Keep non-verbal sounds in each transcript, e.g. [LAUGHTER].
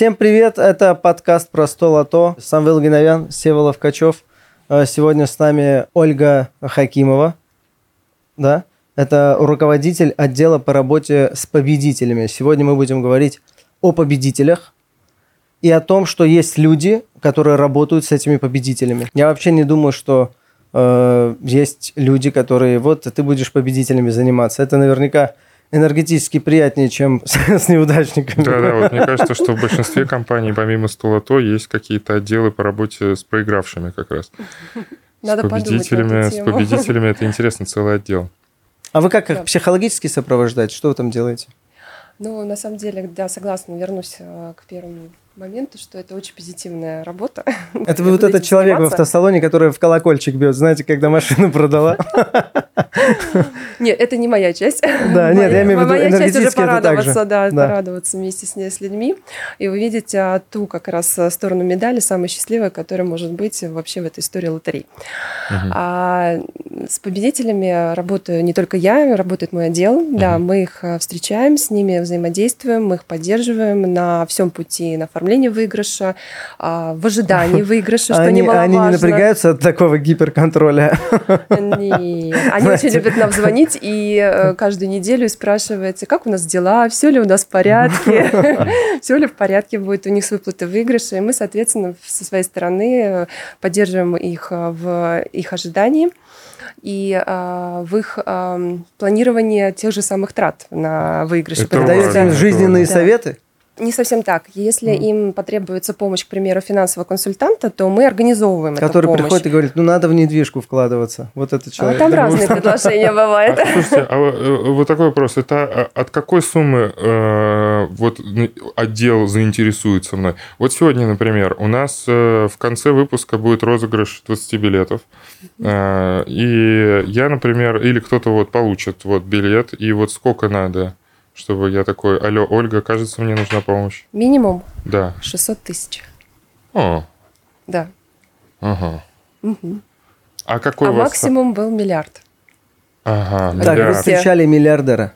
Всем привет, это подкаст про 100 лото. Самвел Геновян, Сева Ловкачев. Э, Сегодня с нами Ольга Хакимова. Да? Это руководитель отдела по работе с победителями. Сегодня мы будем говорить о победителях и о том, что есть люди, которые работают с этими победителями. Я вообще не думаю, что э, есть люди, которые вот ты будешь победителями заниматься. Это наверняка энергетически приятнее, чем с, [LAUGHS] с неудачниками. Да, да, вот мне кажется, что в большинстве компаний, помимо Столото, есть какие-то отделы по работе с проигравшими как раз. Надо с победителями, с победителями это интересно, целый отдел. А вы как их Да. психологически сопровождаете? Что вы там делаете? Ну, на самом деле, да, согласна, вернусь э, к первому моменту, что это очень позитивная работа. Это [LAUGHS] вы вот этот человек в автосалоне, который в колокольчик бьет, знаете, когда машину продала? [LAUGHS] Нет, это не моя часть. [LAUGHS] Да, нет, я имею в виду, Моя часть уже порадоваться, да, порадоваться вместе с, ней, с людьми и увидеть а, ту как раз а, сторону медали, самая счастливая, которая может быть вообще в этой истории лотерей. А с победителями работаю не только я, работает мой отдел. Да, мы их встречаем, с ними взаимодействуем, мы их поддерживаем на всем пути на оформление выигрыша, а, в ожидании выигрыша, что Они, немаловажно. они не напрягаются от такого гиперконтроля. Нет. Они очень любят нам звонить и э, каждую неделю спрашивают, как у нас дела, все ли у нас в порядке, [LAUGHS] все ли в порядке будет у них с выплаты выигрыша. И мы, соответственно, со своей стороны э, поддерживаем их э, в их ожидании и э, в их э, планировании тех же самых трат на выигрыш. Это Потому важно. Даете что- им жизненные Да. советы? Не совсем так. Если им потребуется помощь, к примеру, финансового консультанта, то мы организовываем эту Который помощь. приходит и говорит, ну надо в недвижку вкладываться. Вот это А человек. там Да, разные предложения бывают. А, слушайте, а э, вот такой вопрос. Это а, от какой суммы э, вот отдел заинтересуется мной? Вот сегодня, например, у нас э, в конце выпуска будет розыгрыш 20 билетов. Э, И я, например, или кто-то вот получит вот билет, и вот сколько надо, чтобы я такой, алло, Ольга, кажется, мне нужна помощь. Минимум Да. 600 тысяч. О, Да. ага. Мгм. А какой а у вас... максимум был миллиард. Ага, Так, вы миллиард. встречали миллиардера.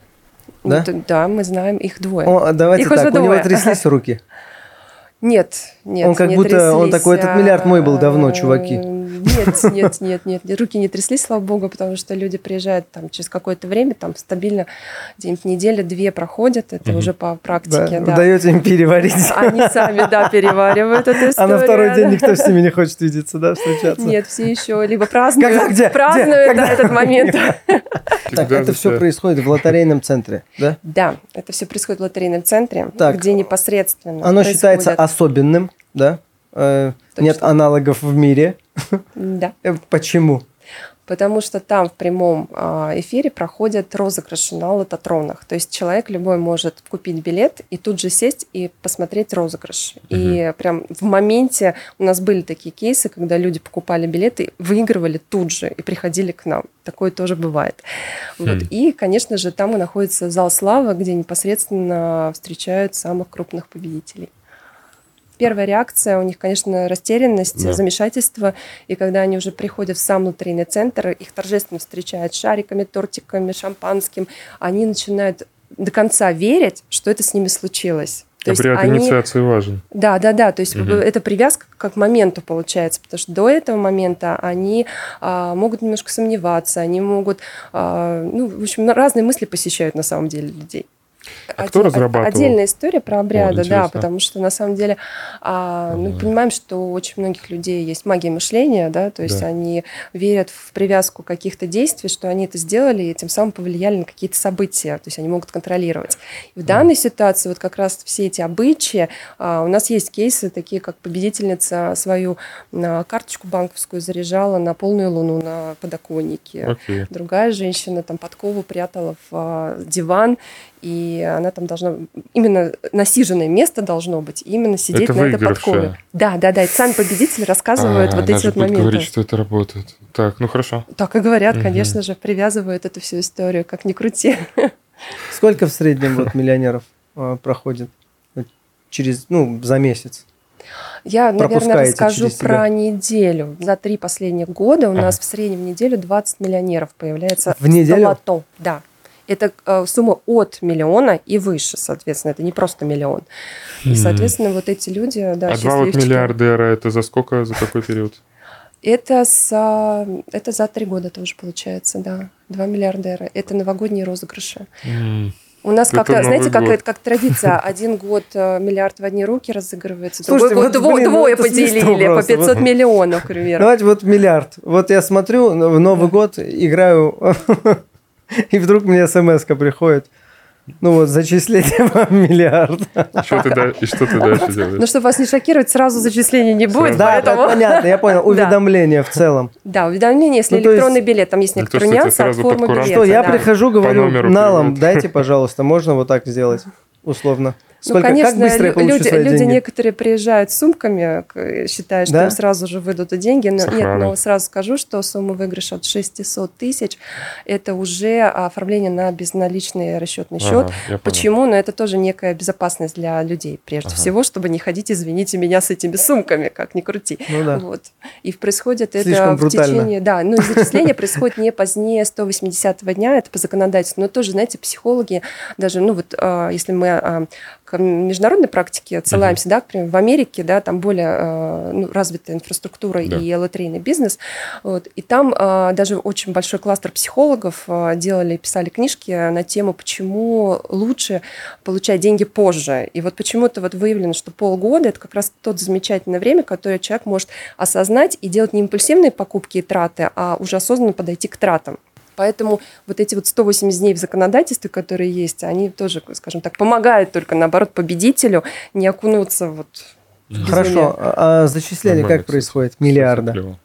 Да? Ну, т- да, мы знаем их двое. О, давайте Их уже так, у него тряслись руки. [LAUGHS] Нет, нет. Он как не будто- он тряслись, такой, этот миллиард мой был давно, а, чуваки. Нет, нет, нет, нет. Руки не тряслись, слава богу, потому что люди приезжают там через какое-то время, там стабильно где-нибудь неделя-две проходят, это уже по Да, практике, вы да. даете им переварить. Они сами, да, переваривают эту историю. А на второй день да. никто с ними не хочет видеться, да, встречаться? Нет, все еще либо празднуют, Когда, где, празднуют где, да, когда? этот момент. [LAUGHS] Так, это все происходит в лотерейном центре, да? Да, это все происходит в лотерейном центре, где непосредственно Оно считается особенным, да? Э, Точно. Нет аналогов в мире. Да, [LAUGHS] Э, Почему? потому что там в прямом а, эфире проходят розыгрыши на лототронах. То есть человек любой может купить билет и тут же сесть и посмотреть розыгрыш. И прям в моменте у нас были такие кейсы, когда люди покупали билеты, выигрывали тут же и приходили к нам. Такое тоже бывает. Вот. Хм. И, конечно же, там и находится зал славы, где непосредственно встречают самых крупных победителей. Первая реакция у них, конечно, растерянность, Да. замешательство. И когда они уже приходят в сам лотерейный центр, их торжественно встречают шариками, тортиками, шампанским. Они начинают до конца верить, что это с ними случилось. То есть Обряд они- инициации важен. да, да, да. То есть Мгм. это привязка как к моменту получается, потому что до этого момента они а, могут немножко сомневаться, они могут, а, ну, в общем, разные мысли посещают на самом деле людей. А кто Оде- разрабатывал? Отдельная история про обряды, да, интересно. потому что на самом деле а, мы Ага. понимаем, что у очень многих людей есть магия мышления, да, то есть Да. они верят в привязку каких-то действий, что они это сделали и тем самым повлияли на какие-то события, то есть они могут контролировать. И в данной ситуации вот как раз все эти обычаи, а, у нас есть кейсы такие, как победительница свою а, карточку банковскую заряжала на полную луну на подоконнике. Окей. Другая женщина там подкову прятала в а, диван, и она там должна... Именно насиженное место должно быть, именно сидеть Это на этой подкове. Да, да, да. Это сами победители рассказывают А, вот эти вот моменты. говорить, что это работает. Так, ну хорошо. Так и говорят, Мгм. конечно же, привязывают эту всю историю, как ни крути. [LAUGHS] Сколько в среднем вот миллионеров э, проходит через, ну, за месяц? Я, наверное, расскажу про неделю. За три последних года у нас в среднем в неделю 20 миллионеров появляется В неделю? лото. Да. Это э, сумма от миллиона и выше, соответственно, это не просто миллион. И, соответственно, вот эти люди, да, А два вот миллиардера это за сколько, за какой период? Это, с, это за три года тоже получается, да. Два миллиардера. Это новогодние розыгрыши. У нас Это как, Новый знаете, как, это, как традиция. [LAUGHS] Один год э, миллиард в одни руки разыгрывается, Слушайте, другой год вот, дво- блин, двое поделили по просто. 500 Вот. миллионов, к примеру. Давайте вот миллиард. Вот я смотрю, в Новый год играю, [LAUGHS] и вдруг мне смс приходит. Ну вот, зачисление [LAUGHS] вам миллиард. Что ты, да- и что ты дальше делаешь? чтобы вас не шокировать, сразу зачисления не будет, Да, да, поэтому... понятно, я понял. [LAUGHS] Да. Уведомление в целом. Да, уведомление, если Ну, то есть- электронный билет, там есть Ну, некоторые тебе нюансы от формы билета. Что, я да. прихожу, говорю, налом, дайте, пожалуйста, можно вот так сделать, условно. Ну, конечно, как быстро я получу люди, свои люди деньги? некоторые приезжают с сумками, к- считая, что Да? им сразу же выйдут деньги. Но, нет, но сразу скажу, что сумма выигрыша от 600 тысяч – это уже оформление на безналичный расчетный счет. Ага. Почему? Но это тоже некая безопасность для людей, прежде Ага. всего, чтобы не ходить, извините меня, с этими сумками, как ни крути. Ну да. Вот. И происходит это Слишком в брутально. течение... Да, ну и зачисление происходит не позднее 180 дня, это по законодательству. Но тоже, знаете, психологи, даже, ну вот, а, если мы а, к международной практике отсылаемся, да, к примеру, в Америке, да, там более а, ну, развитая инфраструктура Да. и лотерейный бизнес, вот, и там а, даже очень большой кластер психологов а, делали, писали книжки на тему, почему лучше получать деньги позже. И вот почему-то вот выявлено, что полгода это как раз тот замечательное время, которое человек может осознать и делать не импульсивные покупки и траты, а уже осознанно подойти к тратам. Поэтому вот эти вот 180 дней в законодательстве, которые есть, они тоже, скажем так, помогают только, наоборот, победителю не окунуться вот в. Хорошо, а а зачисление Нормально, как происходит? Миллиарда.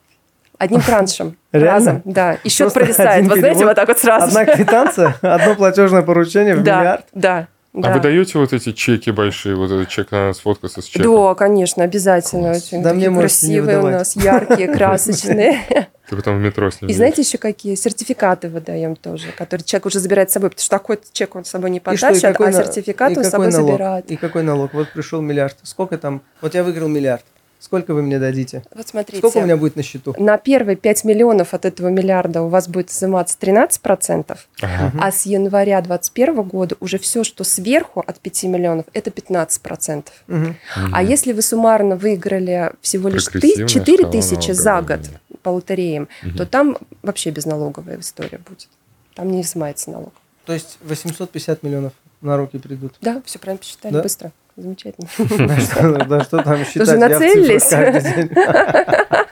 Одним траншем. [LAUGHS] Разом, да. И счет провисает. Вот знаете, вот так вот сразу. Одна квитанция, [LAUGHS] одно платежное поручение в да, миллиард. Да, А вы даете вот эти чеки большие, вот этот чек, надо сфоткаться с чеком? Да, конечно, обязательно. Класс. Очень Да такие мне красивые у нас, яркие, [LAUGHS] красочные. Ты потом в метро с ним И знаете еще какие? Сертификаты выдаем тоже, которые человек уже забирает с собой, потому что такой чек он с собой не потащит, какой а на- сертификат он с собой забирает. И какой налог? Вот пришел миллиард. Сколько там? Вот я выиграл миллиард. Сколько вы мне дадите? Вот смотрите. Сколько у меня будет на счету? На первые 5 миллионов от этого миллиарда у вас будет изыматься 13%, Ага. а с января 2021 года уже все, что сверху от 5 миллионов, это 15%. Мгм. А если вы суммарно выиграли всего лишь Прогрессивная 4 шкала тысячи за год по лотереям, Мгм. то там вообще безналоговая история будет. Там не изымается налог. То есть 850 миллионов на руки придут. Да, все правильно посчитали Да? быстро. Замечательно. Да что- там считать? Нацелились? [LAUGHS]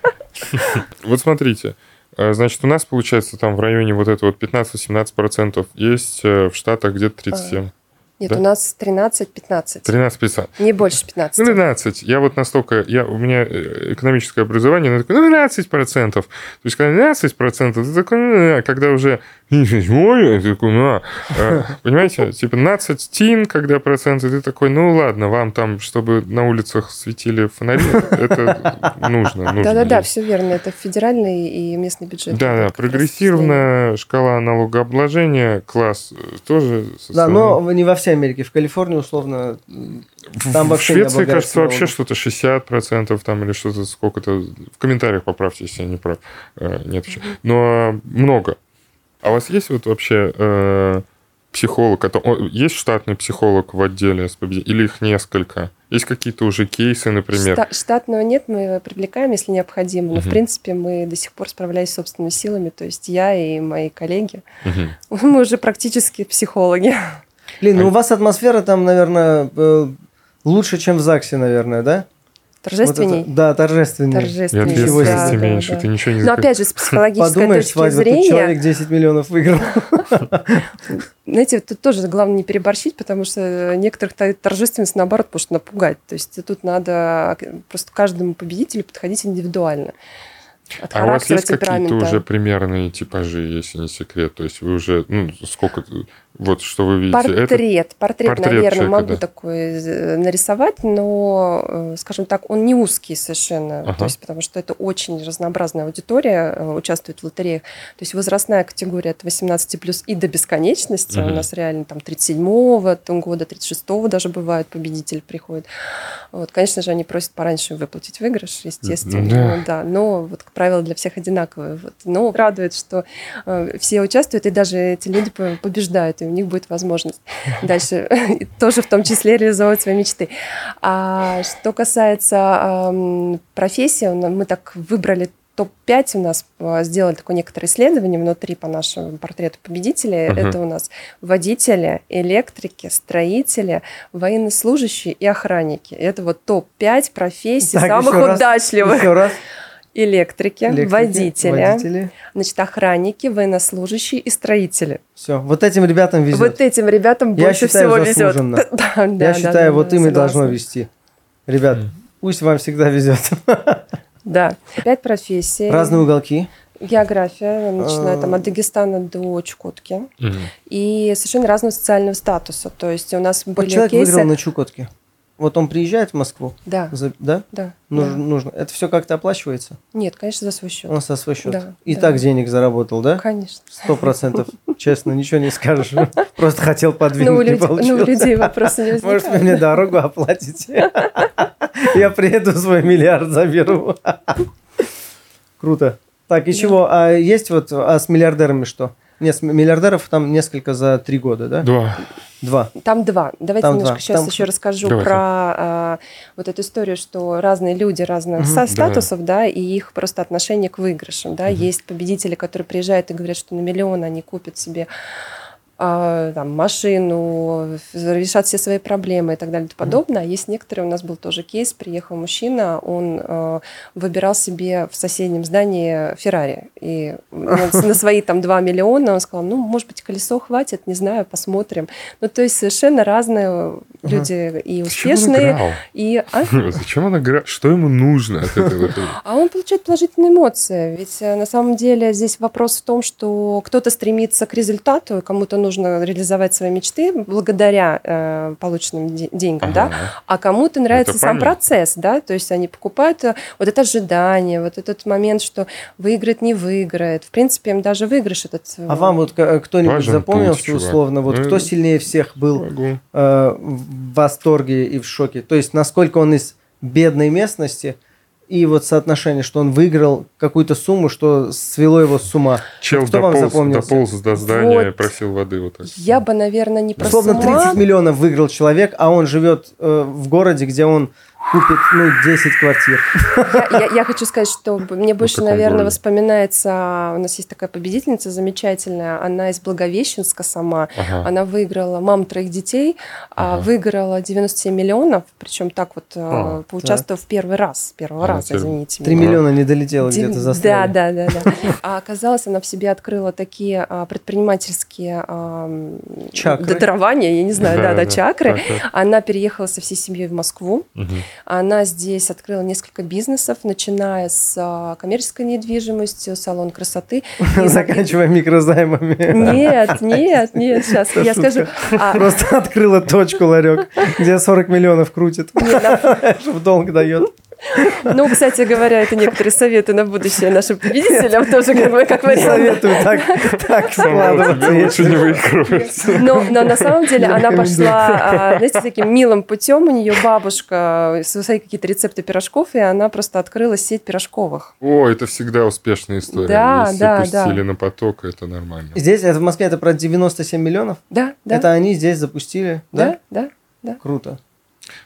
Вот смотрите, э, значит, у нас получается там в районе вот это вот 15-17%, есть э, в Штатах где-то 37. Нет, Да? у нас 13-15. 13-15. Не больше 15. Ну, 12. Я вот настолько... Я, у меня э, экономическое образование, ну, такое, ну, 12%. То есть, когда 12%, ты такой, ну, а когда уже... Ой, ты такой, ну, а. Э, Понимаете? Типа 15 тин, когда проценты, ты такой, ну, ладно, вам там, чтобы на улицах светили фонари, это нужно. нужно Да-да-да, все верно. Это федеральный и местный бюджет. Да, да, Это как раз прогрессивная шкала налогообложения, класс э, тоже... Да, но не во всей Америке. В Калифорнии, условно, В- там в Швеции, кажется, вообще что-то 60% там или что-то сколько-то. В комментариях поправьте, если я не прав. Э, Нет вообще. Но много. А у вас есть вот вообще э, психолог? Это, о, есть штатный психолог в отделе СПБ? Или их несколько? Есть какие-то уже кейсы, например? Шта- штатного нет, мы его привлекаем, если необходимо. Но, в Мгм. принципе, мы до сих пор справляемся собственными силами. То есть я и мои коллеги. Мгм. [LAUGHS] Мы уже практически психологи. Блин, ну А- у вас атмосфера там, наверное, э, лучше, чем в ЗАГСе, наверное, да? Торжественней. Вот это- да, торжественней. И Торжественней. Ничего себе. ответственности да, меньше, да. ты ничего не Но опять же, с психологической Подумаешь, точки свадьба, тут зрения, человек 10 миллионов выиграл. [LAUGHS] знаете, тут тоже главное не переборщить, потому что некоторых торжественность, наоборот, может напугать. То есть тут надо просто каждому победителю подходить индивидуально. От А у вас есть какие-то уже примерные типажи, если не секрет? То есть вы уже, ну, сколько... Вот что вы видите. Портрет, Это... портрет, портрет наверное, человека, могу да. такой э, нарисовать, но, э, скажем так, он не узкий совершенно, Ага. то есть потому что это очень разнообразная аудитория э, участвует в лотереях. То есть возрастная категория от 18 плюс и до бесконечности. Мгм. У нас реально там 37-го там, года, 36-го даже бывает победитель приходит. Вот, конечно же, они просят пораньше выплатить выигрыш, естественно. Да. Ну да, но вот, как правило, для всех одинаковые. Вот. Но радует, что э, все участвуют, и даже эти люди по- побеждают, у них будет возможность [LAUGHS] дальше [LAUGHS] тоже в том числе реализовывать свои мечты. А что касается ам, профессии, мы так выбрали топ-5 у нас а, сделали такое некоторое исследование внутри по нашему портрету победителей. Мгм. Это у нас водители, электрики, строители, военнослужащие и охранники. Это вот топ-5 профессий Так, самых еще раз, удачливых. Еще раз. Электрики, Электрики, водители, водители. значит, охранники, военнослужащие и строители. Все, вот этим ребятам везет. Вот этим ребятам Я больше считаю, всего везет. заслуженно. Да, [LAUGHS] да, Я да, считаю, да, вот да, им и должно вести. Ребят, пусть вам всегда везет. [LAUGHS] Да. Пять профессий. Разные уголки. География, начиная там А. от Дагестана до Чукотки. Мгм. И совершенно разного социального статуса. То есть у нас Вот были человек кейсы... выиграл на Чукотке. Вот он приезжает в Москву, Да, за- да? да, Нужно, да. нужно. Это все как-то оплачивается? Нет, конечно, за свой счет. Он со свой счет. Да, И да. так денег заработал, да? Конечно. Сто процентов. Честно, ничего не скажешь. [LAUGHS] Просто хотел Ну, подвинуть, не люд- ну, у получилось. людей вопроса не возникает. Может, вы мне дорогу оплатите? [LAUGHS] Я приеду, свой миллиард заберу. [LAUGHS] Круто. Так, и чего? А есть вот, а с миллиардерами что? Нет, миллиардеров там несколько за три года, да? Два. Два. Там два. Давайте Там немножко два. сейчас Там- еще [LAUGHS] расскажу Давайте. про а, вот эту историю, что разные люди разных Мгм. са- Да. статусов, да, и их просто отношение к выигрышам, да. Есть победители, которые приезжают и говорят, что на миллион они купят себе там, машину, решат все свои проблемы и так далее и тому подобное. А есть некоторые, у нас был тоже кейс, приехал мужчина, он э, выбирал себе в соседнем здании Феррари. И на, свои там 2 миллиона он сказал, ну, может быть, колесо хватит, не знаю, посмотрим. Ну, то есть совершенно разные люди и успешные, и... а? [LAUGHS] Зачем он играл? Что ему нужно от лотереи? [LAUGHS] А он получает положительные эмоции. Ведь э, на самом деле здесь вопрос в том, что кто-то стремится к результату, кому-то нужно реализовать свои мечты благодаря э, полученным де- деньгам, да, Ага. а кому-то нравится Это сам понятно. процесс, да, то есть они покупают э, вот это ожидание, вот этот момент, что выиграет, не выиграет. В принципе, им даже выигрыш этот... э, А вам вот к- кто-нибудь Важен запомнился путь, чувак. условно, вот Ну, кто сильнее всех был Могу. э, в восторге и в шоке? То есть насколько он из бедной местности и вот соотношение, что он выиграл какую-то сумму, что свело его с ума. Чел Кто вам дополз, запомнился? дополз до здания, Вот. просил воды вот так. Я бы, наверное, не про Условно с ума. 30 миллионов выиграл человек, а он живет э, в городе, где он купит, ну, 10 квартир. Я, я- я хочу сказать, что б- мне больше, каком наверное, городе? воспоминается... У нас есть такая победительница замечательная. Она из Благовещенска сама. Ага. Она выиграла мам троих детей, а Ага. выиграла 97 миллионов, причем так вот А, поучаствовав в первый раз, первого Она раза, извините. 3 меня. миллиона не долетело Ди- где-то Да, застряли. да, да, да. [LAUGHS] А оказалось, она в себе открыла такие а, предпринимательские а, Чакры. дарования, я не знаю, да, да, чакры. Так, так. Она переехала со всей семьей в Москву. Мгм. Она здесь открыла несколько бизнесов, начиная с а, коммерческой недвижимостью, салон красоты. [LAUGHS] Заканчивая микрозаймами. Нет, [LAUGHS] нет, нет, сейчас я скажу. А, Просто открыла точку, ларек, где 40 миллионов крутит, [LAUGHS] чтобы долг дает. Ну, кстати говоря, это некоторые советы на будущее нашим победителям тоже как бы как вариант. советую так, так [LAUGHS] складываться. Лучше не выигрывать. Но, но на самом деле она пошла, а, знаете, таким милым путем. У нее бабушка свои какие-то рецепты пирожков, и она просто открыла сеть пирожковых. О, это всегда успешная история. Да, Если да, пустили да. на поток, это нормально. Здесь, это в Москве, это про 97 миллионов? Да, да. Это они здесь запустили, да? да, да, Круто.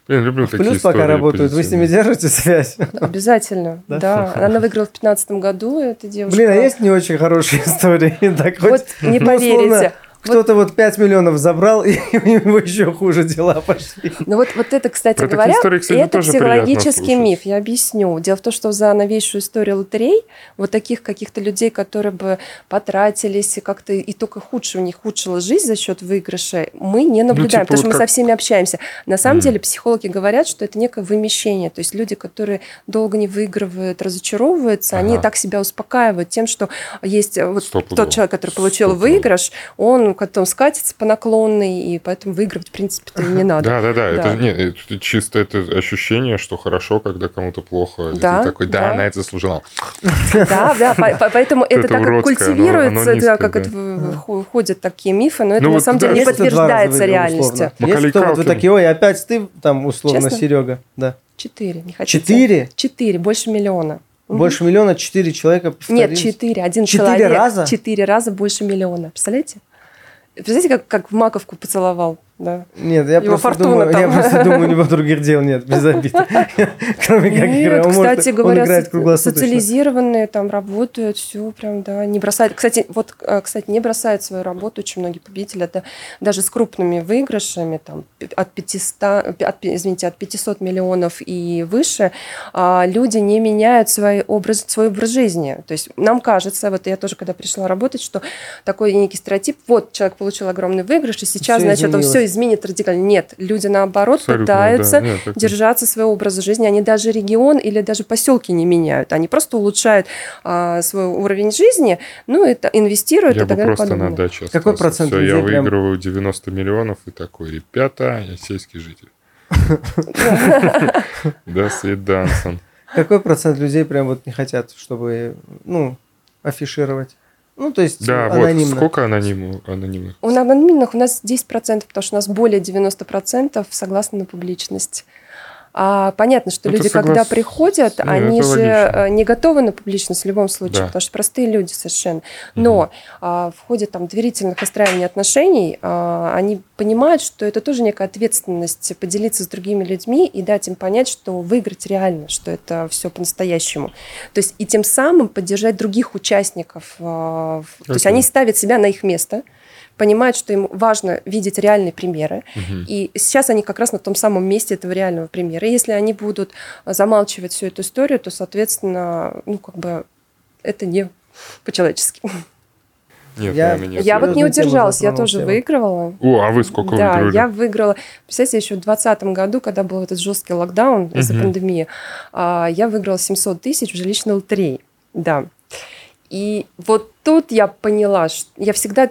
Блин, люблю такие плюс пока работают. Вы с ними держите связь? Обязательно, Да? да. Она выиграла в 2015 году, эта девушка. Блин, а есть не очень хорошие [LAUGHS] истории? Так хоть, Вот не ну, поверите. Кто-то вот 5 миллионов забрал, [LAUGHS] и у него еще хуже дела пошли. Ну вот, вот это, кстати Про говоря, истории, кстати, это психологический миф. Я объясню. Дело в том, что за новейшую историю лотерей вот таких каких-то людей, которые бы потратились и как-то и только худше у них худшила жизнь за счет выигрыша, мы не наблюдаем, типа потому что вот мы как- со всеми общаемся. На самом Мгм. деле психологи говорят, что это некое вымещение. То есть люди, которые долго не выигрывают, разочаровываются, они Ага. так себя успокаивают тем, что есть э, вот тот человек, который получил Стопудово. выигрыш, он ну, потом скатится по наклонной, и поэтому выигрывать, в принципе-то и не надо. Да, да, да. Это, нет, это чисто это ощущение, что хорошо, когда кому-то плохо. Да, ты такой, да, да. она это заслужила. Да, да, по- по- поэтому это так как уродское, оно- культивируется, как ходят такие мифы, но это Ну на самом деле не подтверждается реальностью. условно? Макалей Есть кто вот вы Калкин. такие, ой, опять ты, там, условно? Серега. Да. Четыре, не хотите? Четыре? Четыре, больше миллиона. Больше миллиона, четыре человека Нет, повторились. четыре. Один Четыре человек. раза? Четыре раза больше миллиона. Представляете? Представляете, как, как в маковку поцеловал? Да. Нет, я Его просто, думаю, я там. просто думаю, у него [LAUGHS] других дел нет, без обид. [LAUGHS] Кроме как. Он может- кстати он говоря, социализированные там работают, все прям, да, не бросают. Кстати, вот, э, кстати, не бросают свою работу очень многие победители, это даже с крупными выигрышами, там, от 500, от, извините, от 500 миллионов и выше, а, люди не меняют свой образ, свой образ жизни. То есть нам кажется, вот я тоже, когда пришла работать, что такой некий стереотип, вот человек получил огромный выигрыш, и сейчас, значит, он изменилось. все изменит радикально. Нет, люди наоборот Абсолютно, пытаются да. Нет, это- держаться своего образа жизни. Они даже регион или даже поселки не меняют. Они просто улучшают а, свой уровень жизни, ну, это инвестируют Я и так далее. просто на подобное. даче Какой процент Всё, я людей прям- выигрываю 90 миллионов и такой, ребята, я сельский житель. [LAUGHS] До свиданца. Какой процент людей прям вот не хотят, чтобы, ну, афишировать? Ну, то есть Да, вот анонимно. сколько анониму- анонимных? У анонимных у нас 10%, потому что у нас более 90% согласны на публичность. А понятно, что Это люди, соглас- когда приходят, Не, они же логично. э, не готовы на публичность в любом случае, Да. потому что простые люди совершенно. Но а, в ходе там доверительных выстраивания отношений а, они понимают, что это тоже некая ответственность поделиться с другими людьми и дать им понять, что выиграть реально, что это все по-настоящему. То есть и тем самым поддержать других участников. а, в- То есть они ставят себя на их место, понимают, что им важно видеть реальные примеры. Мгм. И сейчас они как раз на том самом месте этого реального примера. И если они будут а, замалчивать всю эту историю, то, соответственно, ну, как бы это не по-человечески. Нет, Я- нет. я вот не удержалась, я тоже тему. выигрывала. О, а вы сколько да, выиграли? я выиграла. Представляете, еще в 2020 году, когда был этот жесткий локдаун из-за пандемии, а, я выиграла 700 тысяч в жилищной лотерее. Да. И вот тут я поняла, что я всегда,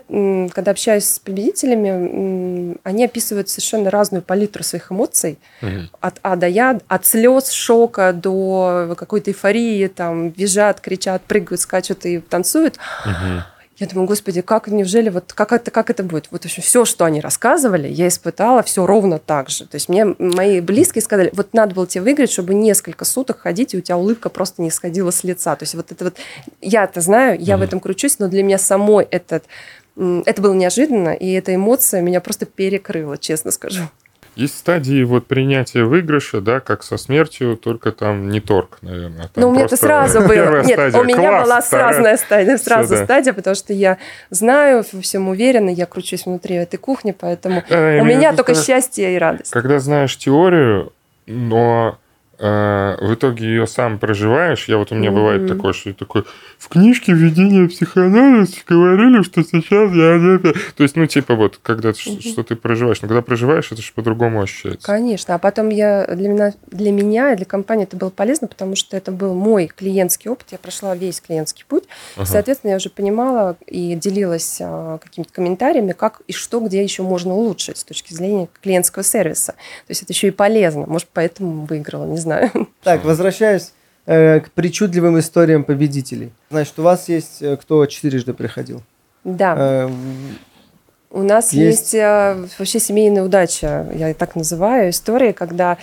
когда общаюсь с победителями, они описывают совершенно разную палитру своих эмоций, Мгм. от А до Я, от слез, шока до какой-то эйфории, там, визжат, кричат, прыгают, скачут и танцуют. Мгм. Я думаю, господи, как, неужели, вот как это, как это будет? Вот вообще все, что они рассказывали, я испытала все ровно так же. То есть мне мои близкие сказали, вот надо было тебе выиграть, чтобы несколько суток ходить, и у тебя улыбка просто не сходила с лица. То есть вот это вот, я это знаю, я в Мгм. этом кручусь, но для меня самой этот, это было неожиданно, и эта эмоция меня просто перекрыла, честно скажу. Есть стадии вот принятия выигрыша, да, как со смертью, только там не торг, наверное. Там Ну, у меня это сразу [LAUGHS] было. Нет, стадия, у меня класс, была сразу стадия, сразу да. стадия, потому что я знаю, во всем уверена, я кручусь внутри этой кухни, поэтому Да, у меня только счастье и радость. Когда знаешь теорию, но э, в итоге ее сам проживаешь, я вот у меня бывает Мгм. такое, что я такой, в книжке введения в психоанализ говорили, что сейчас я... не это». То есть, ну, типа вот, когда ты Мгм. что ты проживаешь, но когда проживаешь, это же по-другому ощущается. Конечно. А потом я для меня, для меня и для компании это было полезно, потому что это был мой клиентский опыт. Я прошла весь клиентский путь. Ага. Соответственно, я уже понимала и делилась а, какими-то комментариями, как и что, где еще можно улучшить с точки зрения клиентского сервиса. То есть это еще и полезно. Может, поэтому выиграла, не знаю. [LAUGHS] Так, возвращаюсь э, к причудливым историям победителей. Значит, у вас есть э, кто четырежды приходил? Да. Э, У нас Есть- есть, э, вообще семейная удача, я так называю, истории, когда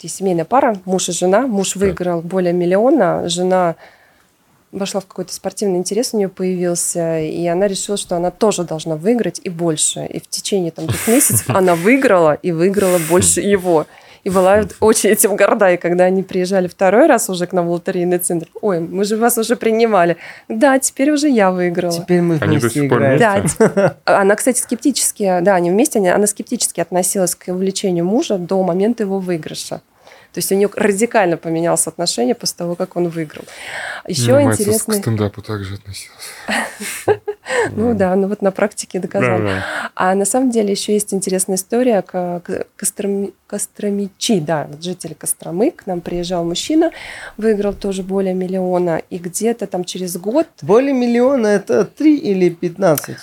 есть семейная пара, муж и жена, муж выиграл более миллиона, жена вошла в какой-то спортивный интерес у нее появился, и она решила, что она тоже должна выиграть и больше. И в течение там, двух [LAUGHS] месяцев она выиграла и выиграла больше [LAUGHS] его. И была очень этим горда. И когда они приезжали второй раз уже к нам в лотерейный центр, ой, мы же вас уже принимали. Да, теперь уже я выиграла. теперь мы Они до вместе сих пор играем. вместе? Да, она, кстати, скептически, да, они вместе, они- она скептически относилась к увлечению мужа до момента его выигрыша. То есть у нее радикально поменялось отношение после того, как он выиграл. Еще мать интересный... к стендапу также относилась. [LAUGHS] Ну да, ну вот на практике да. А на самом деле еще есть интересная история. К- к- Костром- Костромичи, да, вот жители Костромы, к нам приезжал мужчина, выиграл тоже более миллиона, и где-то там через год Более миллиона это 3 или 15?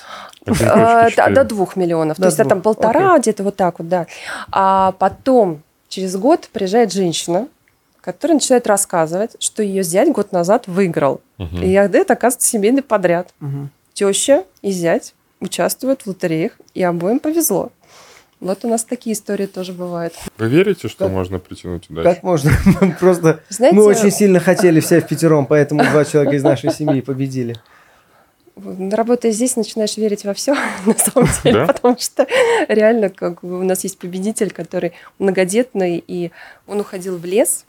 А, до, до двух миллионов. До То есть это там полтора, где-то вот так вот, да. А потом, через год, приезжает женщина, которая начинает рассказывать, что ее зять год назад выиграл. Мгм. И это, оказывается, семейный подряд. Мгм. Теща и зять участвуют в лотереях, и обоим повезло. Вот у нас такие истории тоже бывают. Вы верите, что Как- можно притянуть удачу? Как можно? [LAUGHS] Просто Знаете, мы очень сильно хотели [LAUGHS] все в пятером, поэтому два человека из нашей семьи победили. Работая здесь, начинаешь верить во все, [LAUGHS] на самом [LAUGHS] деле, Да? потому что реально, как бы у нас есть победитель, который многодетный, и он уходил в лес,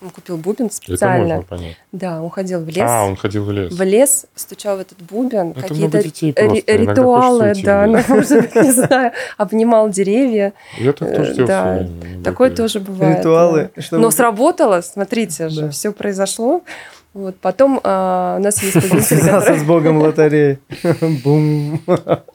он купил бубен Это специально. можно понять. Да, он ходил в лес. А, он ходил в лес. В лес, стучал в этот бубен, Это какие-то много детей ри- ритуалы, да, ну, [LAUGHS] может не знаю, обнимал деревья. Я так тоже Э, делал да. Такое тоже бывает. Ритуалы. да. чтобы- Но сработало, смотрите же, Да. все произошло. Вот. Потом а, у нас есть [LAUGHS] победитель, Связался который... с богом [LAUGHS] лотереи. [LAUGHS] Бум.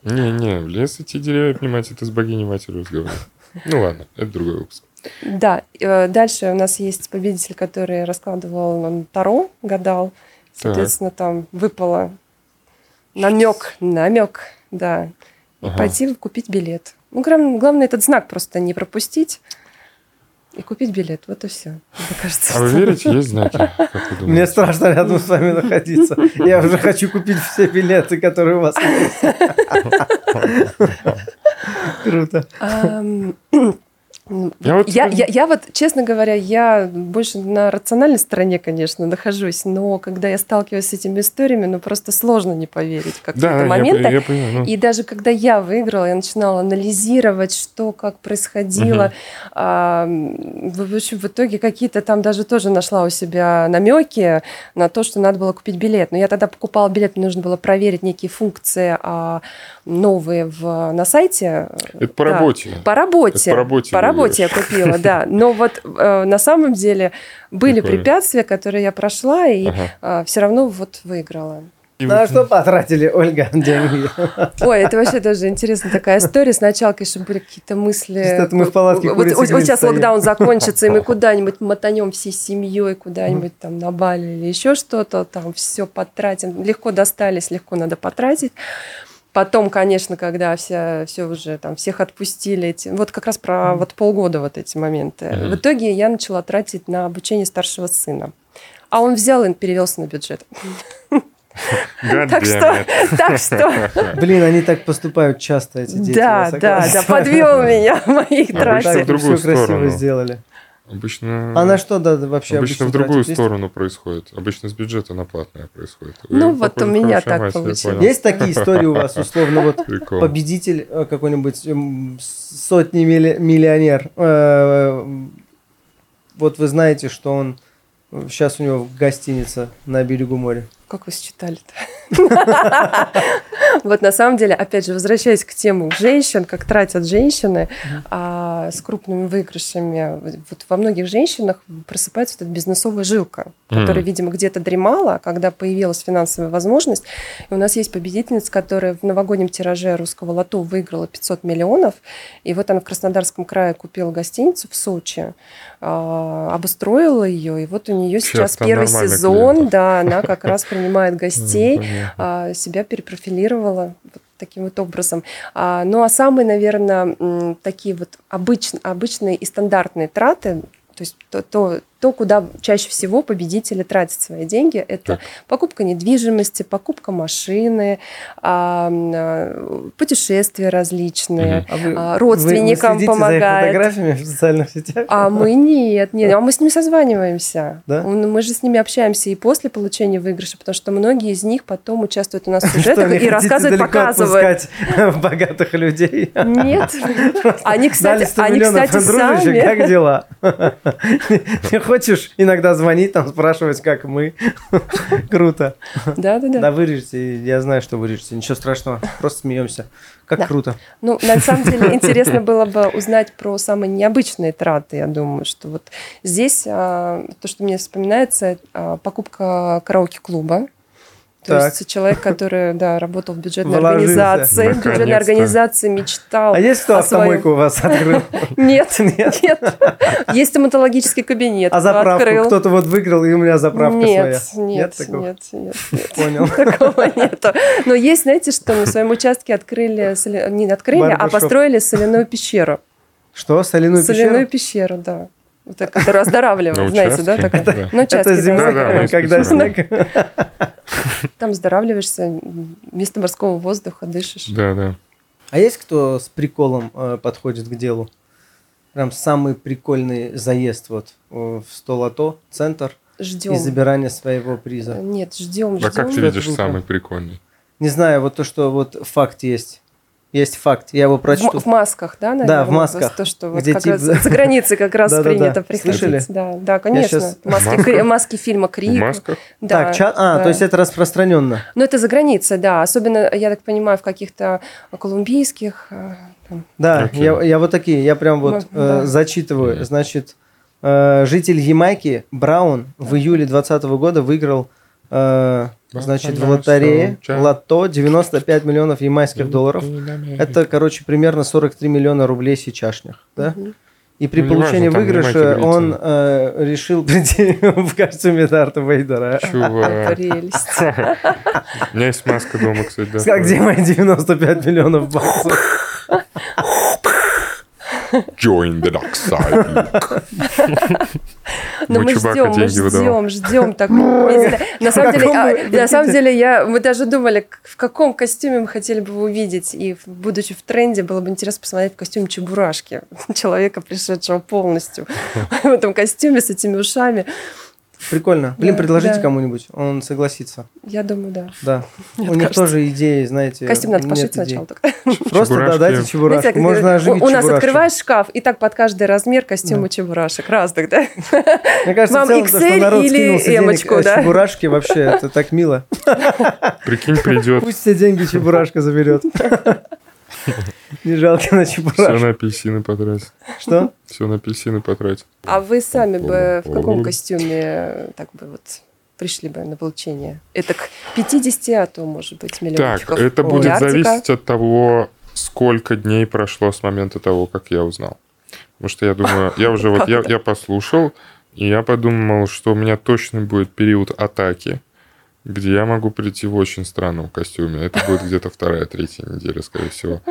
Не-не, в лес идти деревья обнимать, это с богиней матерью разговаривать. Ну ладно, это другой выпуск. Да, э, дальше у нас есть победитель, который раскладывал он Таро, гадал. Соответственно, там выпало намек, намек, да. И Ага. пойти купить билет. Ну, главное этот знак просто не пропустить и купить билет. Вот и все. Мне кажется, А вы верите, есть знаки? Мне страшно рядом с вами находиться. Я уже хочу купить все билеты, которые у вас есть. [LAUGHS] Круто. Я вот Я, я, я вот, честно говоря, я больше на рациональной стороне, конечно, нахожусь, но когда я сталкиваюсь с этими историями, ну просто сложно не поверить в какие-то Да, я, моменты. я понимаю. ну, И даже когда я выиграла, я начинала анализировать, что как происходило. А, м, в, в общем, в итоге какие-то там даже тоже нашла у себя намеки на то, что надо было купить билет. Но я тогда покупала билет, мне нужно было проверить некие функции а, новые в, на сайте. Это по Да. работе. По работе. Это по работе По работе я купила, да. Но вот э, на самом деле были Прикольно. препятствия, которые я прошла, и Ага. все равно вот выиграла. И На вот- что [LAUGHS] потратили, Ольга, [LAUGHS] деньги? Ой, это вообще тоже интересная такая история. Сначала, конечно, были какие-то мысли. Что-то мы в палатке Вот, вот- сейчас стоим. локдаун закончится, и мы [LAUGHS] куда-нибудь мотанем всей семьей, куда-нибудь там на Бали или еще что-то, там все потратим. Легко достались, легко надо потратить. Потом, конечно, когда все, все уже там всех отпустили, эти, вот как раз про вот полгода вот эти моменты. Мгм. В итоге я начала тратить на обучение старшего сына. А он взял и перевелся на бюджет. Так что, так что, Блин, они так поступают часто, эти дети. да, да, да, согласен. подвел меня в моих Обычно тратах. Так в другую все красиво сторону. сделали. Обычно... А на что да, вообще Обычно в обычно другую тратят? Есть- сторону происходит. Обычно с бюджета на платное происходит. Ну, Вы, вот у меня так мать, получилось. Есть такие истории у вас, условно, вот Прикол. победитель э, какой-нибудь м, сотни милли- миллионер. э, Вот вы знаете, что он сейчас у него гостиница на берегу моря. Как вы считали-то? [LAUGHS] Вот на самом деле, опять же, возвращаясь к тему женщин, как тратят женщины а, с крупными выигрышами, вот во многих женщинах просыпается эта бизнесовая жилка, которая, видимо, где-то дремала, когда появилась финансовая возможность. И у нас есть победительница, которая в новогоднем тираже русского лото выиграла 500 миллионов, и вот она в Краснодарском крае купила гостиницу в Сочи, а, обустроила ее, и вот у нее Сейчас первый сезон, да, она как раз [LAUGHS] принимает гостей, а, себя перепрофилировала вот таким вот образом. А, Ну а самые, наверное, такие вот обыч- обычные и стандартные траты, то есть то, то, то, куда чаще всего победители тратят свои деньги, это Так. покупка недвижимости, покупка машины, а, а, путешествия различные. А вы- А, вы- родственникам вы помогает. за их фотографиями в социальных сетях? А мы нет, нет, а мы с ними созваниваемся. Да? Мы же с ними общаемся и после получения выигрыша, потому что многие из них потом участвуют у нас в сюжетах и рассказывают, показывают. отпускать богатых людей? Нет. Они, кстати, 100 они, кстати, сами. как дела? [LAUGHS] Хочешь иногда звонить, там спрашивать, как мы? [LAUGHS] Круто. Да, да, Да, да. вырежете, я знаю, что вырежете, ничего страшного, просто смеемся. Как Да. круто. Ну, на самом деле, [LAUGHS] интересно было бы узнать про самые необычные траты. Я думаю, что вот здесь а, то, что мне вспоминается, а, покупка караоке-клуба. То Так. есть человек, который, да, работал в бюджетной Вложился. организации, в бюджетной организации мечтал. А есть кто о своем- автомойку у вас открыл? [LAUGHS] Нет, [LAUGHS] Нет. нет. Есть стоматологический кабинет. А заправку открыл. кто-то вот выиграл, и у меня заправка нет, своя. Нет, нет, нет, нет. Понял. [LAUGHS] Такого нету. Но есть, знаете, что на своем участке открыли, не открыли, а построили соляную пещеру. Что, соляную Соляную пещеру? пещеру, да. Вот так, которая оздоравливает, На знаете, да? такая? Да. На участке, Это да, когда снег. [LAUGHS] Там оздоравливаешься, вместо морского воздуха дышишь. Да, да. А есть кто с приколом э, подходит к делу? Прям самый прикольный заезд вот э, в столото, центр Ждем. и забирание своего приза. Нет, ждем, А как ты ждем. видишь самый прикольный? Не знаю, вот то, что вот факт есть. Есть факт, я его В, прочту. м- в масках, да, наверное? Да, в масках. То, что вот Где как тип- раз за границей как [LAUGHS] раз принято приходить. Слышали? Да, да, конечно. Маски, В? Кри- маски фильма Крик. В масках? Да, так, ча- а, да. то есть это распространенно. Но это за границей, да. Особенно, я так понимаю, в каких-то колумбийских... э, там, Да, я, я вот такие, я прям вот Ну, э, да. зачитываю. Значит, э, житель Ямайки Браун в июле 2020 года выиграл, э, значит, в лотерее лото 95 миллионов ямайских долларов. Это, короче, примерно 43 миллиона рублей сейчасшних, да? И при Ну, получении там выигрыша он э, решил прийти [LAUGHS] в костюме Дарта Вейдера. Чувак. Прелесть. У меня есть маска дома, кстати. Как где мои 95 миллионов баксов? [LAUGHS] Join the dark side. Но Мой мы ждем, мы ждем, ждем такого. На самом деле, а, на самом деле, я, мы даже думали, в каком костюме мы хотели бы увидеть. И будучи в тренде, было бы интересно посмотреть в костюме Чебурашки. [LAUGHS] Человека, пришедшего полностью [LAUGHS] в этом костюме с этими ушами. Прикольно. Блин, Да, предложите да. кому-нибудь, он согласится. Я думаю, да. Да. Мне У них кажется. тоже идеи, знаете. Костюм надо нет пошить идей. сначала. так. [LAUGHS] Просто да, дайте чебурашку. Знаете, Можно оживить у, у нас открываешь шкаф, и так под каждый размер костюмы чебурашек разных, да? [LAUGHS] Мне кажется, Вам в целом, то, что XL народ или денег, эмочку, э, да? Чебурашки вообще, это так мило. Прикинь, придет Пусть все деньги чебурашка заберет. [LAUGHS] [LAUGHS] Не жалко на все чебурашку. на апельсины потратить. Что? Все на апельсины потратить. А вы сами бы в каком костюме э, так бы вот пришли бы на получение? Это к 50, а то, может быть, Так, миллиончиков. это будет Миллиардика. зависеть от того, сколько дней прошло с момента того, как я узнал. Потому что я думаю, [LAUGHS] я уже вот, я, я послушал, и я подумал, что у меня точно будет период атаки, где я могу прийти в очень странном костюме. Это будет где-то вторая, третья неделя, скорее всего.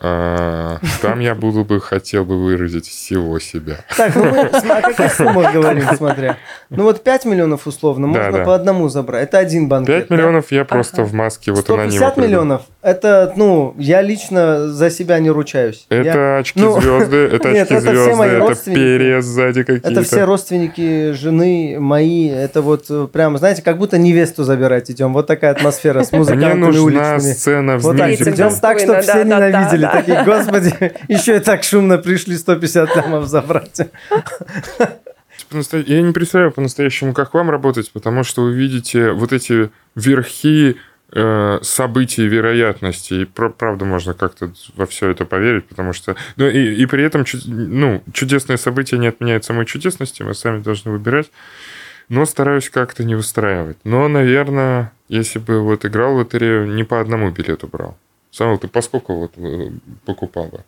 А, Там я буду бы, хотел бы выразить всего себя. Так, ну мы о каких [LAUGHS] суммах говорим, смотря. Ну вот 5 миллионов условно можно да. по одному забрать. Это один банкет. 5 миллионов я просто Ага. в маске вот 150 анонима миллионов, это, ну, я лично за себя не ручаюсь. Я- Это очки Ну, звезды, [LAUGHS] это нет, очки это все звезды, мои это родственники. перья сзади какие-то. Это все родственники жены мои. Это вот э, прям, знаете, как будто невесту забирать идем. Вот такая атмосфера с Мне музыкантами нужна уличными. сцена в Вот так, идем так, чтобы все ненавидели. Такие, господи, [LAUGHS] еще и так шумно пришли 150 лямов забрать. По-настоя- Я не представляю по-настоящему, как вам работать, потому что вы видите вот эти верхи событий и вероятностей. Правда, можно как-то во все это поверить, потому что... Ну, и, и при этом ну, чудесные события не отменяют самой чудесности, мы сами должны выбирать. Но стараюсь как-то не выстраивать. Но, наверное, если бы вот играл в лотерею, не по одному билету брал. Самвел, ты по сколько вот э, покупал бы?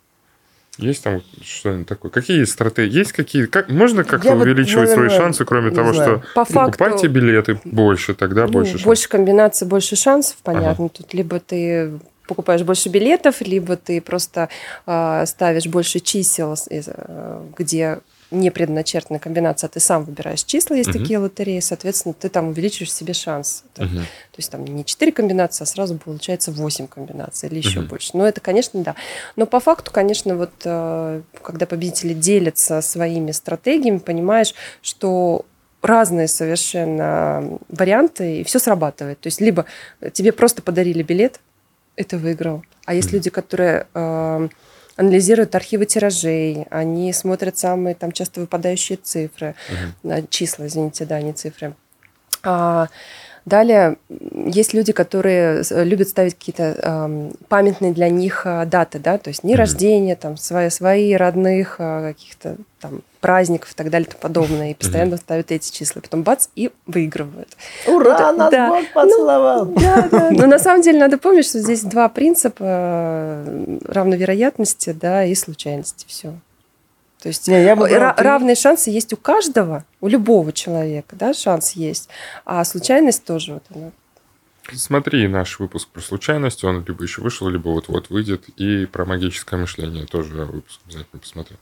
Есть там что-нибудь такое? Какие стратегии? Есть какие? Как, можно как-то Я вот, увеличивать свои наверное, шансы, кроме того, знаю. что По факту, покупайте билеты больше, тогда ну, больше шансов? больше комбинаций, больше шансов, понятно. Тут либо ты покупаешь больше билетов, либо ты просто э, ставишь больше чисел, э, где не предначертана комбинация, а ты сам выбираешь числа, есть Мгм. такие лотереи, соответственно, ты там увеличиваешь себе шанс. Мгм. То есть там не 4 комбинации, а сразу получается 8 комбинаций или еще Мгм. больше. Но это, конечно, да. Но по факту, конечно, вот э, когда победители делятся своими стратегиями, понимаешь, что разные совершенно варианты, и все срабатывает. То есть либо тебе просто подарили билет, ты выиграл. А есть Мгм. люди, которые э, анализируют архивы тиражей, они смотрят самые там часто выпадающие цифры, а, числа, извините, да, не цифры. А, далее есть люди, которые с- любят ставить какие-то ам, памятные для них а, даты, да, то есть дни Мгм. рождения, там свои, свои родных а, каких-то там праздников и так далее и тому подобное. И постоянно ставят эти числа. Потом бац, и выигрывают. Ура, Ну, нас да. Бог поцеловал! [LAUGHS] Да, да. [LAUGHS] Но на самом деле надо помнить, что здесь два принципа э, равной вероятности, да, и случайности. Все. То есть Не, я бы брал ра- равные шансы есть у каждого, у любого человека, да, шанс есть. А случайность тоже вот она. Смотри наш выпуск про случайность, он либо еще вышел, либо вот-вот выйдет. И про магическое мышление тоже выпуск обязательно посмотри.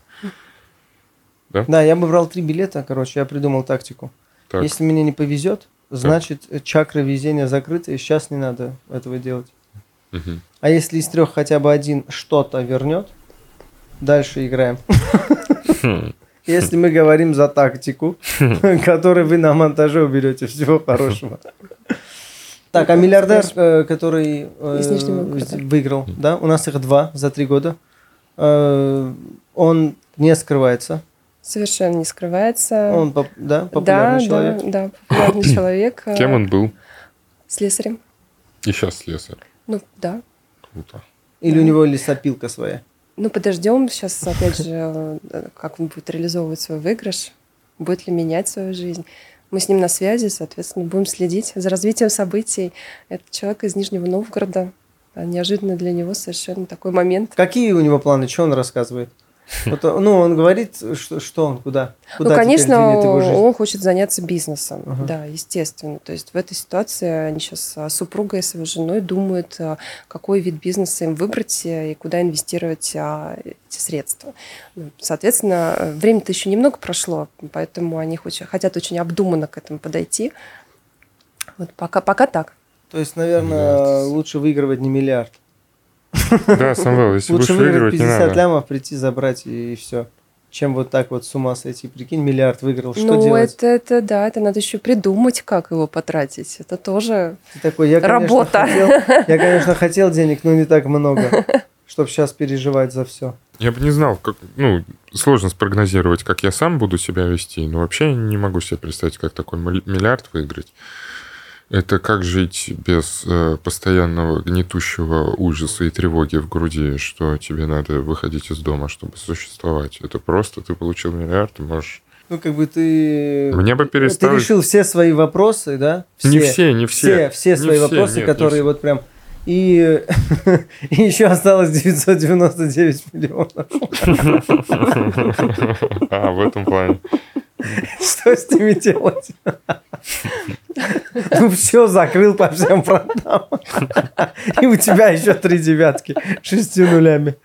Да, я бы брал три билета, короче, я придумал тактику. Так, Если мне не повезет, значит э, чакра везения закрыта, и сейчас не надо этого делать. мгм. А если из трех хотя бы один что-то вернет, дальше играем. Хм. Если мы говорим за тактику, [LAUGHS] которую вы на монтаже уберете, всего [LAUGHS] хорошего. Так, а миллиардер, э, который э, выиграл, да, у нас их два за три года, он не скрывается, Совершенно не скрывается. он, поп- да, да, популярный человек. да, да, популярный человек. э, Кем он был? Слесарем. И сейчас слесарь. Ну, да. Круто. Или у него лесопилка своя. Ну, подождем сейчас, опять же, э, как он будет реализовывать свой выигрыш, будет ли менять свою жизнь. Мы с ним на связи, соответственно, будем следить за развитием событий. Это человек из Нижнего Новгорода. А Неожиданно для него совершенно такой момент. Какие у него планы, что он рассказывает? [LAUGHS] Вот, ну, он говорит, что, что он, куда? Куда ну, конечно, он хочет заняться бизнесом, Ага. да, естественно. То есть в этой ситуации они сейчас с супругой, с его женой думают, а, какой вид бизнеса им выбрать и куда инвестировать а, эти средства. Ну, Соответственно, время-то еще немного прошло, поэтому они хотят очень обдуманно к этому подойти. Вот пока, пока так. То есть, наверное, Миллиард. лучше выигрывать не миллиард. Да, Самвел, если лучше будешь выигрывать, выиграть не 50 надо. лямов, прийти забрать и, все. Чем вот так вот с ума сойти. Прикинь, миллиард выиграл. Что ну, делать? это, это да, это надо еще придумать, как его потратить. Это тоже Ты такой, я, конечно, работа. хотел, я, [LAUGHS] конечно, хотел денег, но не так много, [LAUGHS] чтобы сейчас переживать за все. Я бы не знал, как, ну, сложно спрогнозировать, как я сам буду себя вести, но вообще не могу себе представить, как такой милли- миллиард выиграть. Это как жить без э, постоянного гнетущего ужаса и тревоги в груди, что тебе надо выходить из дома, чтобы существовать. Это просто ты получил миллиард, ты можешь... Ну, как бы ты... Мне бы Ты перестать... решил все свои вопросы, да? Не все, не все. Все, все Не свои все, вопросы, нет, не которые все. вот прям... И, [LAUGHS] и еще осталось 999 миллионов. [LAUGHS] А, в этом плане. [LAUGHS] Что с ними делать? Ну все, закрыл по всем фронтам. И у тебя еще три девятки шестью нулями.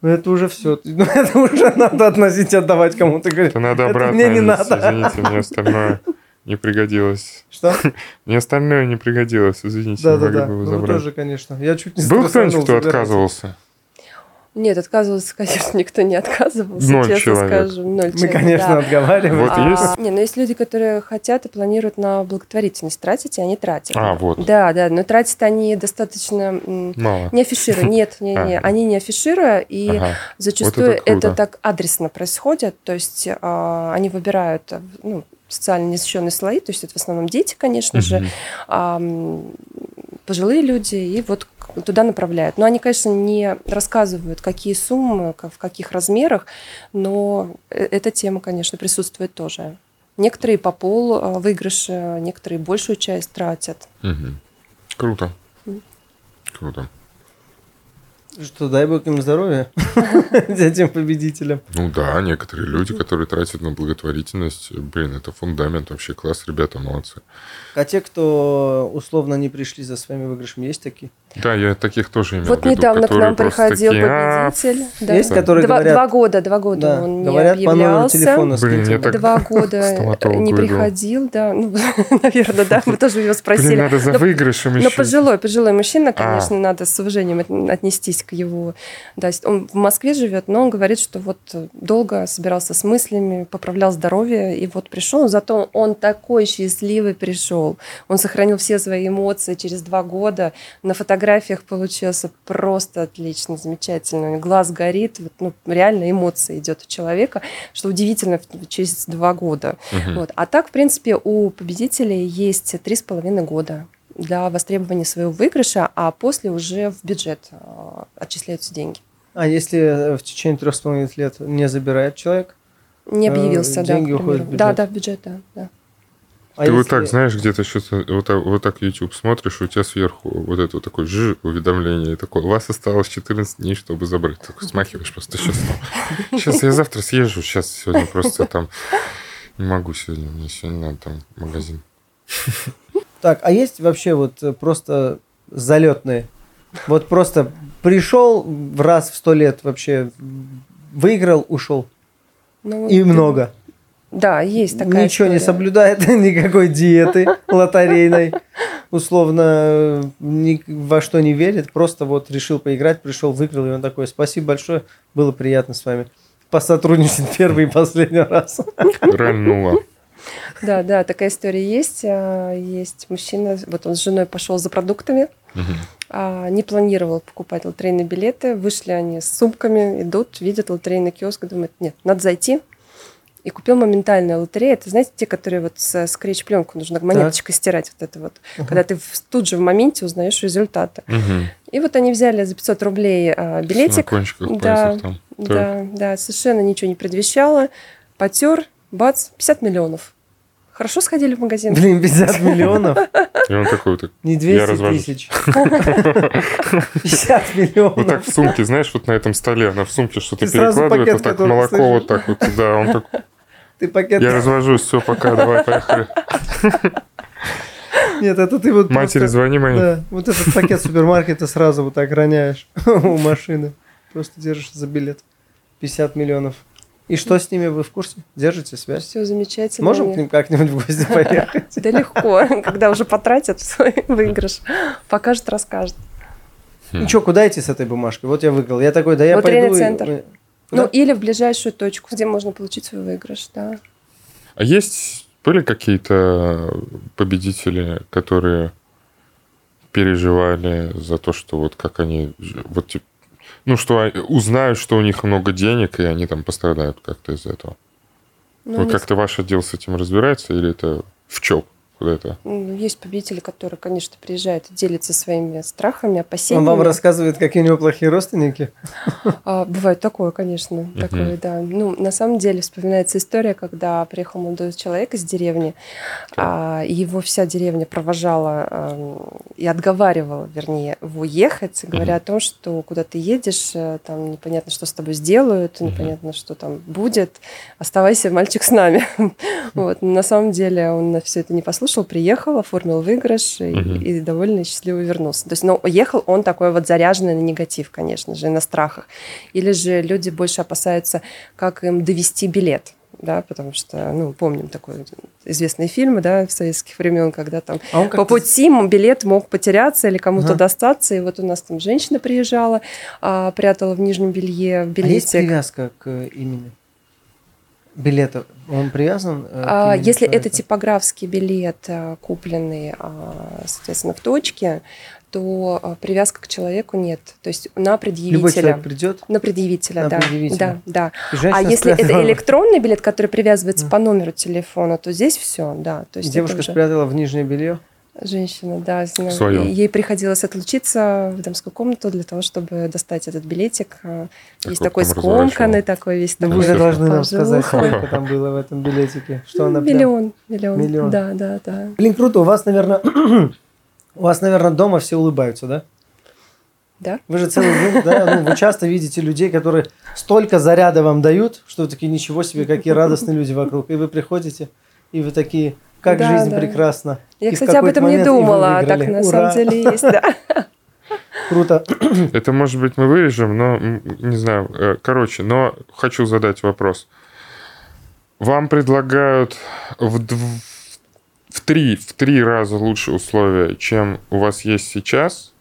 Ну это уже все. Ну это уже надо относить, отдавать кому-то. Это надо «Это обратно. мне не надо. Извините, мне остальное не пригодилось. Что? Мне остальное не пригодилось, извините, Да, не да, могли да. бы вы Ну вы тоже, конечно. Я чуть не Был кто-нибудь, кто отказывался? Нет, отказывался, [LAUGHS] конечно, никто не отказывался, Ноль честно человек. скажу. Ноль Мы, человек, конечно, да. отговариваем. Вот А, есть? Не, но есть люди, которые хотят и планируют на благотворительность тратить, и они тратят. А, вот. Да, да, но тратят они достаточно Мало. не афишируя. Нет, не, не, А. они не афишируя, и Ага. зачастую Вот это круто. это так адресно происходит. То есть а, они выбирают а, ну, социально незащищенные слои, то есть это в основном дети, конечно же, Мгм. а, пожилые люди, и вот туда направляют. Но они, конечно, не рассказывают, какие суммы, в каких размерах, но э- эта тема, конечно, присутствует тоже. Некоторые по пол а, выигрыша, некоторые большую часть тратят. Мгм. Круто. М. Круто. Что, дай бог им здоровья [LAUGHS] этим победителям. Ну да, некоторые люди, которые тратят на благотворительность, блин, это фундамент, вообще класс, ребята, молодцы. А те, кто условно не пришли за своими выигрышами, есть такие? Да, я таких тоже имел вот в виду, недавно к которые нам просто приходил такие, «А, победитель. да. Есть, которые два, говорят... два года, два года да, он не говорят по номеру объявлялся. телефона. Блин, я так- Два года [LAUGHS] не приходил, да. Ну, [LAUGHS] наверное, да. Мы тоже его Блин, спросили. надо за Но- выигрышем Но еще. пожилой, пожилой мужчина, А. конечно, надо с уважением от- отнестись к его. Да, он в Москве живет, но он говорит, что вот долго собирался с мыслями, поправлял здоровье, и вот пришел. Зато он такой счастливый пришел. Он сохранил все свои эмоции через два года. На фотографиях получился просто отлично, замечательно. Глаз горит, вот, ну, реально эмоции идет у человека, что удивительно через два года. Мгм. Вот. А так, в принципе, у победителей есть три с половиной года для востребования своего выигрыша, а после уже в бюджет э, отчисляются деньги. А если э, в течение трех с половиной лет не забирает человек, Не э, объявился, да. деньги к уходят в примеру. Да, бюджет. да, в бюджет, да. да. А Ты вот если- так, знаешь, где-то что-то, вот так, вот так YouTube смотришь, у тебя сверху вот это вот такое ж уведомление, и такое, у вас осталось 14 дней, чтобы забрать. Ты такой смахиваешь просто, сейчас, сейчас я завтра съезжу, сейчас сегодня просто там не могу сегодня, мне сегодня надо там магазин. Так, а есть вообще вот э, просто залетные? Вот просто пришел раз в сто лет вообще, выиграл, ушел. Ну, И ты- много. Да, есть такая Ничего не история. соблюдает, [LAUGHS] никакой диеты лотерейной. Условно, ни во что не верит. Просто вот решил поиграть, пришел, выиграл. И он такой, спасибо большое, было приятно с вами посотрудничать [LAUGHS] первый и последний раз. Ральнула. Да, да, такая история есть. А, Есть мужчина, вот он с женой пошел за продуктами, а, не планировал покупать лотерейные билеты. Вышли они с сумками, идут, видят лотерейный киоск, думают, нет, надо зайти. И купил моментальную лотерею. Это, знаете, те, которые вот с скретч-пленку нужно монеточкой стирать. Вот это вот. Когда ты в- тут же в моменте узнаешь результаты. Мгм. И вот они взяли за 500 рублей а, На билетик. кончиках Да, пальцев там. Так. Да, да, совершенно ничего не предвещало. Потер, бац, 50 миллионов. Хорошо сходили в магазин. Блин, 50 [LAUGHS] миллионов, И он такой вот, так, не Я 200 развожусь. тысяч. [LAUGHS] 50 вот так миллионов. в сумке, знаешь, вот на этом столе, она в сумке что-то перекладывает, вот так молоко вот так вот, да, он так, Ты пакет... я развожусь, все, пока, давай, поехали. Нет, это ты вот Матери, просто- звони моей. Да, вот этот пакет супермаркета сразу вот так роняешь [LAUGHS] у машины. Просто держишь за билет. 50 миллионов. И что с ними, вы в курсе? Держите связь? Все замечательно. Можем к ним как-нибудь в гости [LAUGHS] поехать? Да легко, когда уже потратят свой выигрыш. Покажет, расскажет. Ну что, куда идти с этой бумажкой? Вот я выиграл. Я такой, да я пойду... центр. Ну, Куда? или в ближайшую точку, где можно получить свой выигрыш, да. А есть, были какие-то победители, которые переживали за то, что вот как они, вот тип- ну, что а- узнают, что у них много денег, и они там пострадают как-то из-за этого. Ну, есть- как-то ваш отдел с этим разбирается, или это в ЧОП куда-то? ну, есть победители, которые, конечно, приезжают и делятся своими страхами, Он опасениями. вам рассказывает, какие у него плохие родственники? А, бывает такое, конечно, такое, да. Ну, на самом деле вспоминается история, когда приехал молодой человек из деревни, а, и его вся деревня провожала эм, и отговаривала, вернее, его ехать, говоря о том, что куда ты едешь, э, там непонятно, что с тобой сделают, непонятно, что там будет, оставайся, мальчик, с нами. [LAUGHS] Вот. На самом деле он на все это не послушал, приехал, оформил выигрыш и, Мгм. и довольно счастливо вернулся. То есть, ну, ехал он такой вот заряженный на негатив, конечно же, на страхах. Или же люди больше опасаются, как им довести билет. Да, потому что, ну, помним такой известные фильмы, да, в советских времен, когда там А он по пути билет мог потеряться или кому-то Ага. достаться. И вот у нас там женщина приезжала, а, прятала в нижнем белье А есть билетик. привязка к имени? Билета? Он привязан? э, А, Если это типографский билет, а, купленный, а, соответственно, в точке, то а, привязка к человеку нет. То есть на Любой предъявителя. человек придет, На предъявителя, На да. предъявителя. Да, да. А если это спрятала- электронный билет, который привязывается Мгм. по номеру телефона, то здесь все, да. То есть это Девушка уже спрятала в нижнее белье. Женщина, да. с- Своё. Ей приходилось отлучиться в дамскую комнату для того, чтобы достать этот билетик. А, Есть Сколько такой скомканный, такой весь Ну, такой. вы же должны нам сказать, сколько там было в этом билетике. Что она прям- Миллион, миллион. Миллион. Да, да, да. Блин, круто. У вас, наверное, [CLEARS THROAT] у вас, наверное, дома все улыбаются, да? Да. Вы же целый день, да, ну, вы часто видите людей, которые столько заряда вам дают, что вы такие, ничего себе, какие радостные люди вокруг. И вы приходите, и вы такие, как Да, жизнь да. прекрасна. Я, И кстати, об этом не думала, а так на Ура! самом деле есть, да. [LAUGHS] Круто. [CLEARS THROAT] Это, может быть, мы вырежем, но не знаю. Э, Короче, но хочу задать вопрос. Вам предлагают в, дв- в, три, в три раза лучше условия, чем у вас есть сейчас,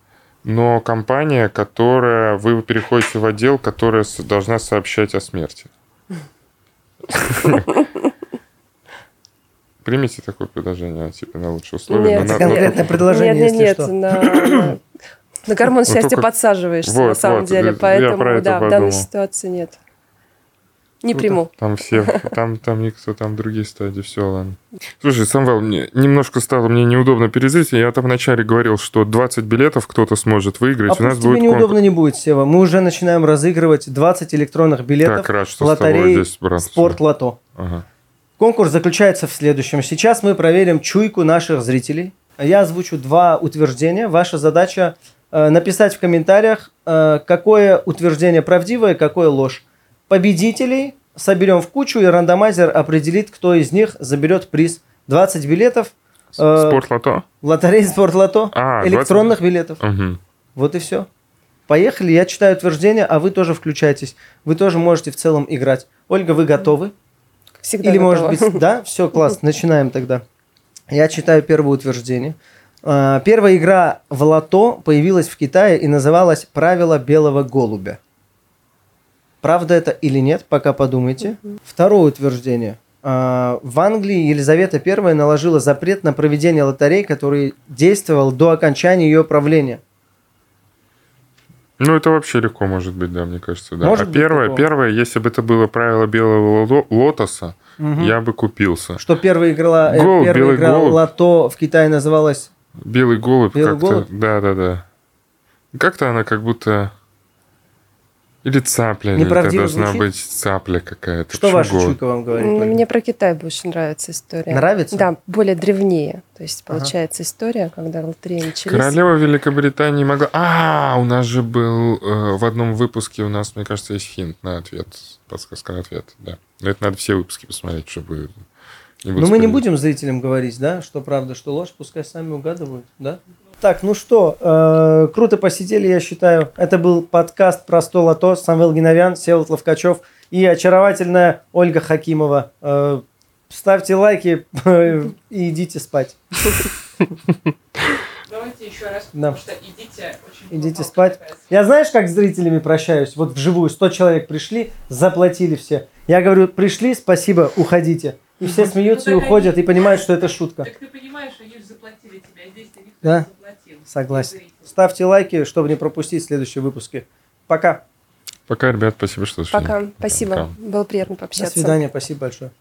но компания, которая... Вы переходите в отдел, которая должна сообщать о смерти. [LAUGHS] [LAUGHS] Примите такое предложение, типа, на лучшие условия. Нет, на- но- конкретное предложение, Нет, нет, если нет, что. на, на- [COUGHS] на гормон Ну, счастья только- подсаживаешься, Вот, на самом вот, деле, я поэтому, про это да, в данной подумал. ситуации нет. Не Круто. приму. Там все, там, там никто, там другие стадии, все, ладно. Слушай, Самвел, мне немножко стало мне неудобно перезрить. Я там вначале говорил, что 20 билетов кто-то сможет выиграть. А У нас тебе будет неудобно конкурс. не будет, Сева. Мы уже начинаем разыгрывать 20 электронных билетов Так рад, что с тобой лотерее здесь, брат. Спорт Лото. Ага. Конкурс заключается в следующем. Сейчас мы проверим чуйку наших зрителей. Я озвучу два утверждения. Ваша задача э, написать в комментариях, э, какое утверждение правдивое, какое ложь. Победителей соберем в кучу, и рандомайзер определит, кто из них заберет приз. 20 билетов э, Спорт лото? в лотерее Спорт Лото, А, 20. электронных билетов. Угу. Вот и все. Поехали, я читаю утверждение, а вы тоже включайтесь. Вы тоже можете в целом играть. Ольга, вы готовы? Всегда Или, готова. может быть, да? Все, класс, [LAUGHS] начинаем тогда. Я читаю первое утверждение. А, Первая игра в лото появилась в Китае и называлась «Правила белого голубя». Правда это или нет, пока подумайте. Второе утверждение. А, В Англии Елизавета I наложила запрет на проведение лотерей, который действовал до окончания ее правления. Ну, это вообще легко может быть, да, мне кажется, да. Может а первое, такое. первое, если бы это было правило белого ло- лотоса, Мгм. я бы купился. Что первая игра, э, Голубь, первая белый игра голубь. лото в Китае называлась Белый голубь Белый как-то... голубь? Да, да, да. Как-то она как будто... Или цапля, или это Неправдиво должна звучит? быть цапля какая-то. Что ваша чуйка вам говорит? Мне про Китай больше нравится история. Нравится? Да, более древнее. То есть Ага. получается история, когда лотереи начались. Королева Великобритании могла... А, у нас же был э, в одном выпуске, у нас, мне кажется, есть хинт на ответ. Подсказка на ответ, да. Но это надо все выпуски посмотреть, чтобы... Не буду Ну, мы не будем зрителям говорить, да, что правда, что ложь, пускай сами угадывают, да? Так, ну что, э, круто посидели, я считаю. Это был подкаст про сто лото. Самвел Гиновян, Севолод Ловкачев и очаровательная Ольга Хакимова. Э, ставьте лайки [LAUGHS] и идите спать. Давайте еще раз, Да. потому что идите очень Идите спать. Я знаешь, как с зрителями прощаюсь? Вот вживую 100 человек пришли, заплатили все. Я говорю, пришли, спасибо, уходите. И все [LAUGHS] смеются и Ну, так уходят, они- и понимают, что это шутка. Так ты понимаешь, они же заплатили тебе, а здесь-то никто Да. не. Согласен. Ставьте лайки, чтобы не пропустить следующие выпуски. Пока. Пока, ребят, спасибо, что пришли. Пока. Спасибо. Пока. Было приятно До пообщаться. свидания. Спасибо большое.